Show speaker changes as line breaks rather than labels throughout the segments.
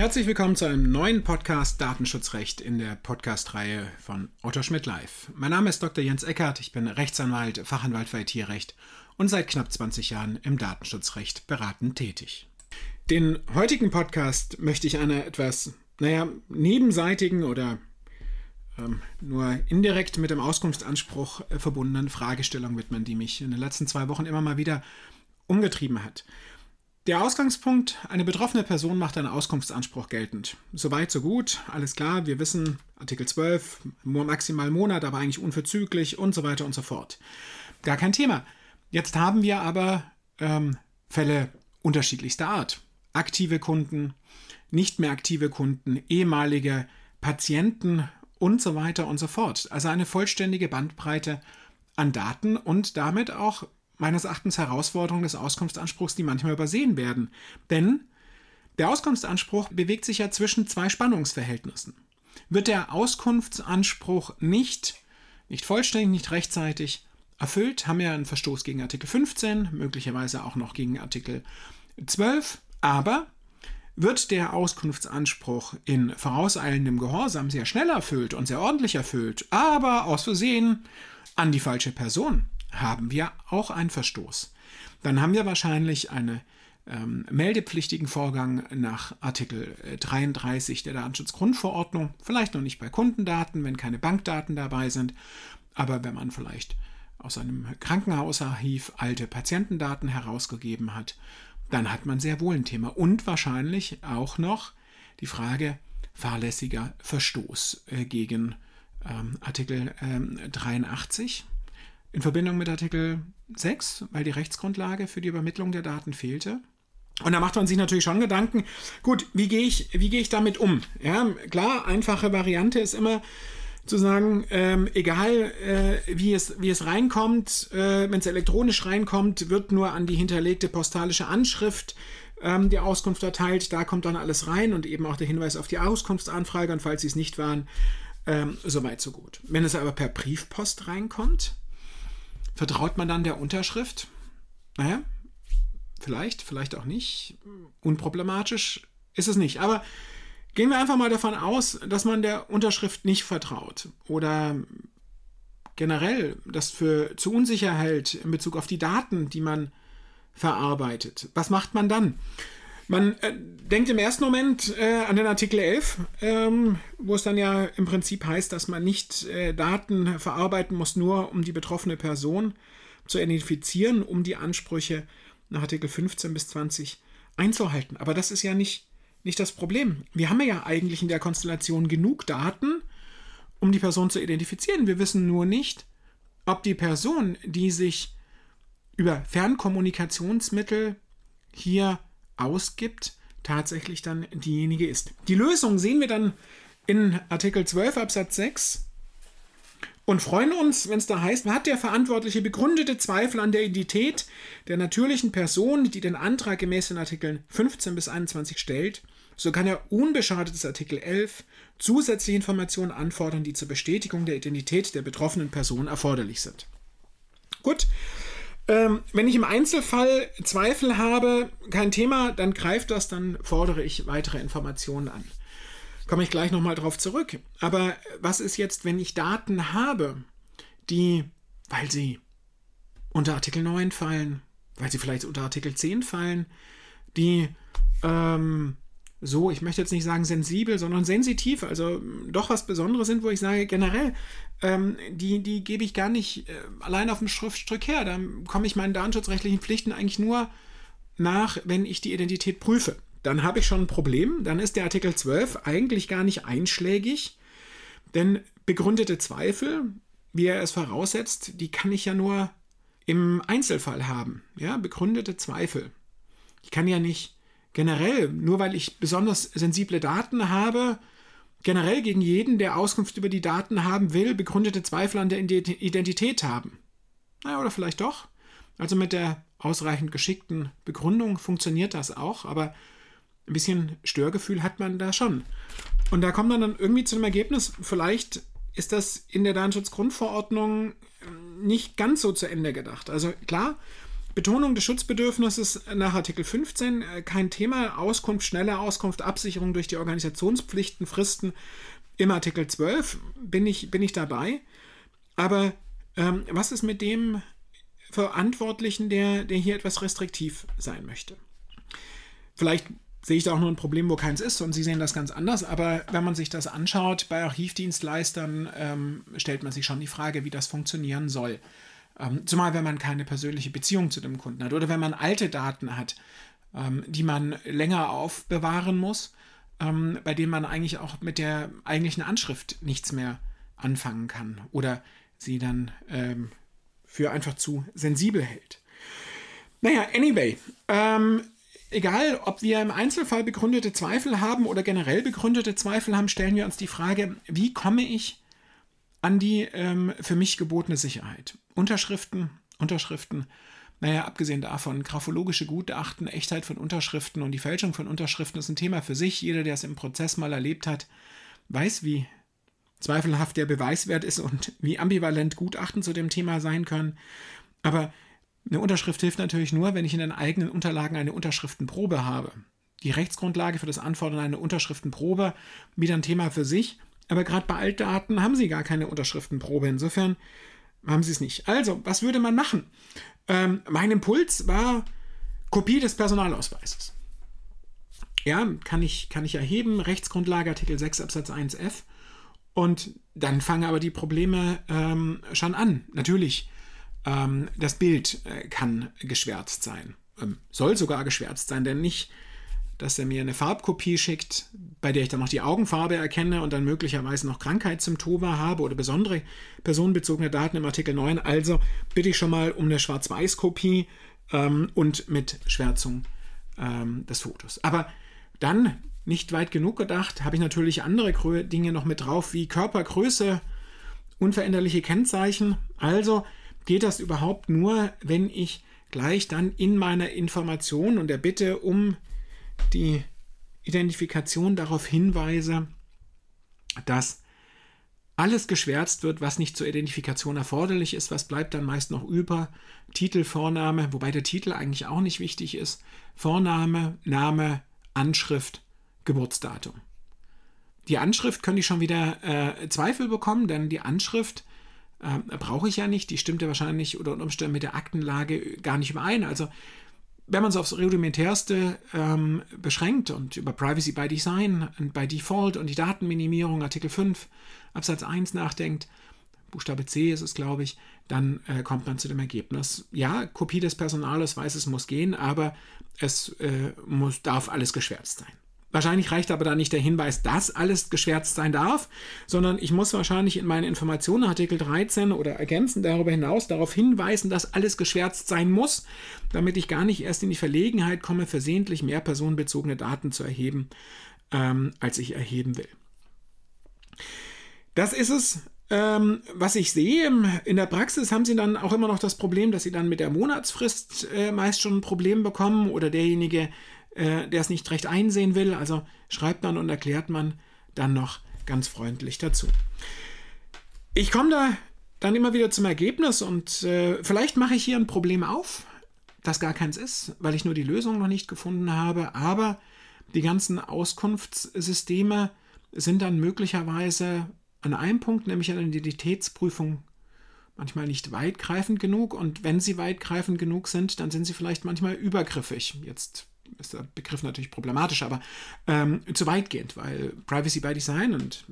Herzlich willkommen zu einem neuen Podcast Datenschutzrecht in der Podcast-Reihe von Otto Schmidt Live. Mein Name ist Dr. Jens Eckert, ich bin Rechtsanwalt, Fachanwalt für IT-Recht und seit knapp 20 Jahren im Datenschutzrecht beratend tätig. Den heutigen Podcast möchte ich einer etwas, naja, nebenseitigen oder ähm, nur indirekt mit dem Auskunftsanspruch äh, verbundenen Fragestellung widmen, die mich in den letzten zwei Wochen immer mal wieder umgetrieben hat. Der Ausgangspunkt, eine betroffene Person macht einen Auskunftsanspruch geltend. Soweit, so gut, alles klar, wir wissen, Artikel 12, maximal Monat, aber eigentlich unverzüglich und so weiter und so fort. Gar kein Thema. Jetzt haben wir aber ähm, Fälle unterschiedlichster Art. Aktive Kunden, nicht mehr aktive Kunden, ehemalige Patienten und so weiter und so fort. Also eine vollständige Bandbreite an Daten und damit auch meines Erachtens Herausforderungen des Auskunftsanspruchs, die manchmal übersehen werden. Denn der Auskunftsanspruch bewegt sich ja zwischen zwei Spannungsverhältnissen. Wird der Auskunftsanspruch nicht, nicht vollständig, nicht rechtzeitig erfüllt, haben wir einen Verstoß gegen Artikel 15, möglicherweise auch noch gegen Artikel 12, aber wird der Auskunftsanspruch in vorauseilendem Gehorsam sehr schnell erfüllt und sehr ordentlich erfüllt, aber aus Versehen an die falsche Person, haben wir auch einen Verstoß. Dann haben wir wahrscheinlich einen ähm, meldepflichtigen Vorgang nach Artikel 33 äh, der Datenschutzgrundverordnung. Vielleicht noch nicht bei Kundendaten, wenn keine Bankdaten dabei sind, aber wenn man vielleicht aus einem Krankenhausarchiv alte Patientendaten herausgegeben hat, dann hat man sehr wohl ein Thema. Und wahrscheinlich auch noch die Frage fahrlässiger Verstoß äh, gegen ähm, Artikel ähm, 83 in Verbindung mit Artikel 6, weil die Rechtsgrundlage für die Übermittlung der Daten fehlte. Und da macht man sich natürlich schon Gedanken, gut, wie gehe ich, wie gehe ich damit um? Ja, klar, einfache Variante ist immer zu sagen, ähm, egal äh, wie, es, wie es reinkommt, äh, wenn es elektronisch reinkommt, wird nur an die hinterlegte postalische Anschrift ähm, die Auskunft erteilt. Da kommt dann alles rein und eben auch der Hinweis auf die Auskunftsanfrage und falls sie es nicht waren, ähm, soweit so gut. Wenn es aber per Briefpost reinkommt, Vertraut man dann der Unterschrift? Naja, vielleicht, vielleicht auch nicht. Unproblematisch ist es nicht. Aber gehen wir einfach mal davon aus, dass man der Unterschrift nicht vertraut oder generell das für zu unsicher hält in Bezug auf die Daten, die man verarbeitet. Was macht man dann? Man äh, denkt im ersten Moment äh, an den Artikel 11, ähm, wo es dann ja im Prinzip heißt, dass man nicht äh, Daten verarbeiten muss, nur um die betroffene Person zu identifizieren, um die Ansprüche nach Artikel 15 bis 20 einzuhalten. Aber das ist ja nicht, nicht das Problem. Wir haben ja eigentlich in der Konstellation genug Daten, um die Person zu identifizieren. Wir wissen nur nicht, ob die Person, die sich über Fernkommunikationsmittel hier ausgibt, tatsächlich dann diejenige ist. Die Lösung sehen wir dann in Artikel 12 Absatz 6 und freuen uns, wenn es da heißt, hat der Verantwortliche begründete Zweifel an der Identität der natürlichen Person, die den Antrag gemäß den Artikeln 15 bis 21 stellt, so kann er unbeschadet des Artikel 11 zusätzliche Informationen anfordern, die zur Bestätigung der Identität der betroffenen Person erforderlich sind. Gut, ähm, wenn ich im Einzelfall Zweifel habe, kein Thema, dann greift das, dann fordere ich weitere Informationen an. Komme ich gleich nochmal drauf zurück. Aber was ist jetzt, wenn ich Daten habe, die, weil sie unter Artikel 9 fallen, weil sie vielleicht unter Artikel 10 fallen, die ähm, so, ich möchte jetzt nicht sagen sensibel, sondern sensitiv, also doch was Besonderes sind, wo ich sage, generell, ähm, die, die gebe ich gar nicht äh, allein auf dem Schriftstück her. Da komme ich meinen datenschutzrechtlichen Pflichten eigentlich nur nach, wenn ich die Identität prüfe. Dann habe ich schon ein Problem, dann ist der Artikel 12 eigentlich gar nicht einschlägig, denn begründete Zweifel, wie er es voraussetzt, die kann ich ja nur im Einzelfall haben. Ja, begründete Zweifel. Ich kann ja nicht generell, nur weil ich besonders sensible Daten habe, generell gegen jeden, der Auskunft über die Daten haben will, begründete Zweifel an der Identität haben. Naja, oder vielleicht doch. Also mit der ausreichend geschickten Begründung funktioniert das auch, aber ein bisschen Störgefühl hat man da schon. Und da kommt man dann irgendwie zu dem Ergebnis, vielleicht ist das in der Datenschutzgrundverordnung ähm, nicht ganz so zu Ende gedacht. Also klar, Betonung des Schutzbedürfnisses nach Artikel 15 äh, kein Thema. Auskunft, schnelle Auskunft, Absicherung durch die Organisationspflichten, Fristen im Artikel 12 bin ich, bin ich dabei. Aber ähm, was ist mit dem Verantwortlichen, der, der hier etwas restriktiv sein möchte? Vielleicht sehe ich da auch nur ein Problem, wo keins ist und Sie sehen das ganz anders. Aber wenn man sich das anschaut, bei Archivdienstleistern ähm, stellt man sich schon die Frage, wie das funktionieren soll. Ähm, zumal wenn man keine persönliche Beziehung zu dem Kunden hat oder wenn man alte Daten hat, ähm, die man länger aufbewahren muss, ähm, bei denen man eigentlich auch mit der eigentlichen Anschrift nichts mehr anfangen kann oder sie dann für einfach zu sensibel hält. Naja, anyway, ähm, egal, ob wir im Einzelfall begründete Zweifel haben oder generell begründete Zweifel haben, stellen wir uns die Frage, wie komme ich an die ähm, für mich gebotene Sicherheit? Unterschriften, Unterschriften, naja, abgesehen davon, graphologische Gutachten, Echtheit von Unterschriften und die Fälschung von Unterschriften ist ein Thema für sich. Jeder, der es im Prozess mal erlebt hat, weiß, wie zweifelhaft der Beweiswert ist und wie ambivalent Gutachten zu dem Thema sein können. Aber eine Unterschrift hilft natürlich nur, wenn ich in den eigenen Unterlagen eine Unterschriftenprobe habe. Die Rechtsgrundlage für das Anfordern einer Unterschriftenprobe wieder ein Thema für sich, aber gerade bei Altdaten haben Sie gar keine Unterschriftenprobe. Insofern haben Sie es nicht. Also, was würde man machen? Ähm, mein Impuls war Kopie des Personalausweises. Ja, kann ich, kann ich erheben, Rechtsgrundlage Artikel 6 Absatz 1f. Und dann fangen aber die Probleme ähm, schon an. Natürlich ähm, das Bild äh, kann geschwärzt sein. Ähm, soll sogar geschwärzt sein, denn nicht, dass er mir eine Farbkopie schickt, bei der ich dann noch die Augenfarbe erkenne und dann möglicherweise noch Krankheitssymptome habe oder besondere personenbezogene Daten im Artikel 9. Also bitte ich schon mal um eine Schwarz-Weiß-Kopie ähm, und mit Schwärzung ähm, des Fotos. Aber dann, nicht weit genug gedacht, habe ich natürlich andere Dinge noch mit drauf, wie Körpergröße, unveränderliche Kennzeichen. Also geht das überhaupt nur, wenn ich gleich dann in meiner Information und der Bitte um die Identifikation darauf hinweise, dass alles geschwärzt wird, was nicht zur Identifikation erforderlich ist. Was bleibt dann meist noch über? Titel, Vorname, wobei der Titel eigentlich auch nicht wichtig ist. Vorname, Name, Anschrift, Geburtsdatum. Die Anschrift könnte ich schon wieder äh, Zweifel bekommen, denn die Anschrift äh, brauche ich ja nicht. Die stimmt ja wahrscheinlich oder unter Umständen mit der Aktenlage gar nicht überein. Also wenn man es aufs Rudimentärste ähm, beschränkt und über Privacy by Design und by Default und die Datenminimierung, Artikel 5 Absatz 1 nachdenkt, Buchstabe C ist es, glaube ich, dann äh, kommt man zu dem Ergebnis, ja, Kopie des Personalausweises muss gehen, aber es äh, muss, darf alles geschwärzt sein. Wahrscheinlich reicht aber da nicht der Hinweis, dass alles geschwärzt sein darf, sondern ich muss wahrscheinlich in meinen Informationen Artikel 13 oder ergänzend darüber hinaus darauf hinweisen, dass alles geschwärzt sein muss, damit ich gar nicht erst in die Verlegenheit komme, versehentlich mehr personenbezogene Daten zu erheben, ähm, als ich erheben will. Das ist es, ähm, was ich sehe. In der Praxis haben sie dann auch immer noch das Problem, dass sie dann mit der Monatsfrist äh, meist schon ein Problem bekommen oder derjenige, äh, der es nicht recht einsehen will. Also schreibt man und erklärt man dann noch ganz freundlich dazu. Ich komme da dann immer wieder zum Ergebnis und äh, vielleicht mache ich hier ein Problem auf, das gar keins ist, weil ich nur die Lösung noch nicht gefunden habe, aber die ganzen Auskunftssysteme sind dann möglicherweise an einem Punkt, nämlich an der Identitätsprüfung, manchmal nicht weitgreifend genug und wenn sie weitgreifend genug sind, dann sind sie vielleicht manchmal übergriffig. Jetzt ist der Begriff natürlich problematisch, aber ähm, zu weitgehend, weil Privacy by Design und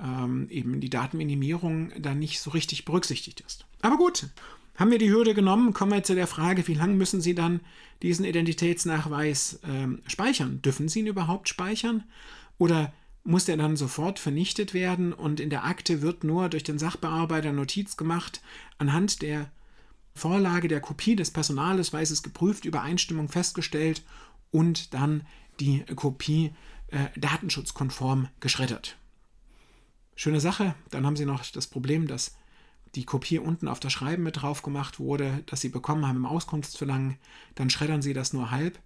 ähm, eben die Datenminimierung da nicht so richtig berücksichtigt ist. Aber gut, haben wir die Hürde genommen, kommen wir zu der Frage, wie lange müssen Sie dann diesen Identitätsnachweis ähm, speichern? Dürfen Sie ihn überhaupt speichern? Oder muss der dann sofort vernichtet werden und in der Akte wird nur durch den Sachbearbeiter Notiz gemacht anhand der Vorlage der Kopie des Personalausweises geprüft, Übereinstimmung festgestellt und dann die Kopie äh, datenschutzkonform geschreddert. Schöne Sache, dann haben Sie noch das Problem, dass die Kopie unten auf das Schreiben mit drauf gemacht wurde, das Sie bekommen haben im Auskunftsverlangen, dann schreddern Sie das nur halb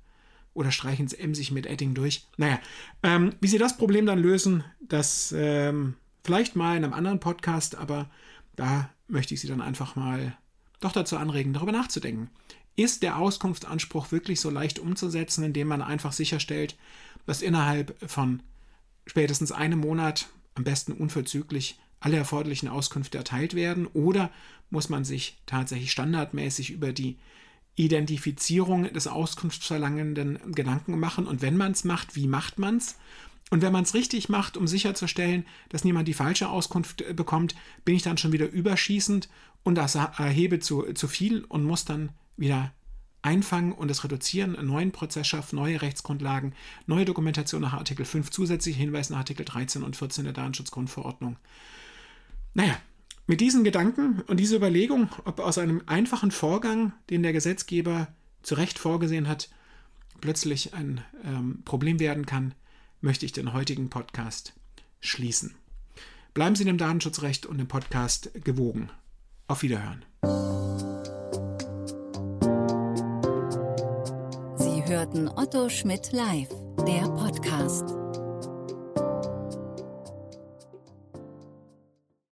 oder streichen es emsig mit Edding durch. Naja, ähm, wie Sie das Problem dann lösen, das ähm, vielleicht mal in einem anderen Podcast, aber da möchte ich Sie dann einfach mal doch dazu anregen, darüber nachzudenken. Ist der Auskunftsanspruch wirklich so leicht umzusetzen, indem man einfach sicherstellt, dass innerhalb von spätestens einem Monat, am besten unverzüglich, alle erforderlichen Auskünfte erteilt werden? Oder muss man sich tatsächlich standardmäßig über die Identifizierung des Auskunftsverlangenden Gedanken machen? Und wenn man es macht, wie macht man es? Und wenn man es richtig macht, um sicherzustellen, dass niemand die falsche Auskunft äh, bekommt, bin ich dann schon wieder überschießend und das erhebe zu, zu viel und muss dann wieder einfangen und es reduzieren, einen neuen Prozess schaffen, neue Rechtsgrundlagen, neue Dokumentation nach Artikel 5, zusätzliche Hinweise nach Artikel 13 und 14 der Datenschutzgrundverordnung. Naja, mit diesen Gedanken und dieser Überlegung, ob aus einem einfachen Vorgang, den der Gesetzgeber zu Recht vorgesehen hat, plötzlich ein ähm, Problem werden kann, möchte ich den heutigen Podcast schließen. Bleiben Sie dem Datenschutzrecht und dem Podcast gewogen. Auf Wiederhören.
Sie hörten Otto Schmidt live, der Podcast.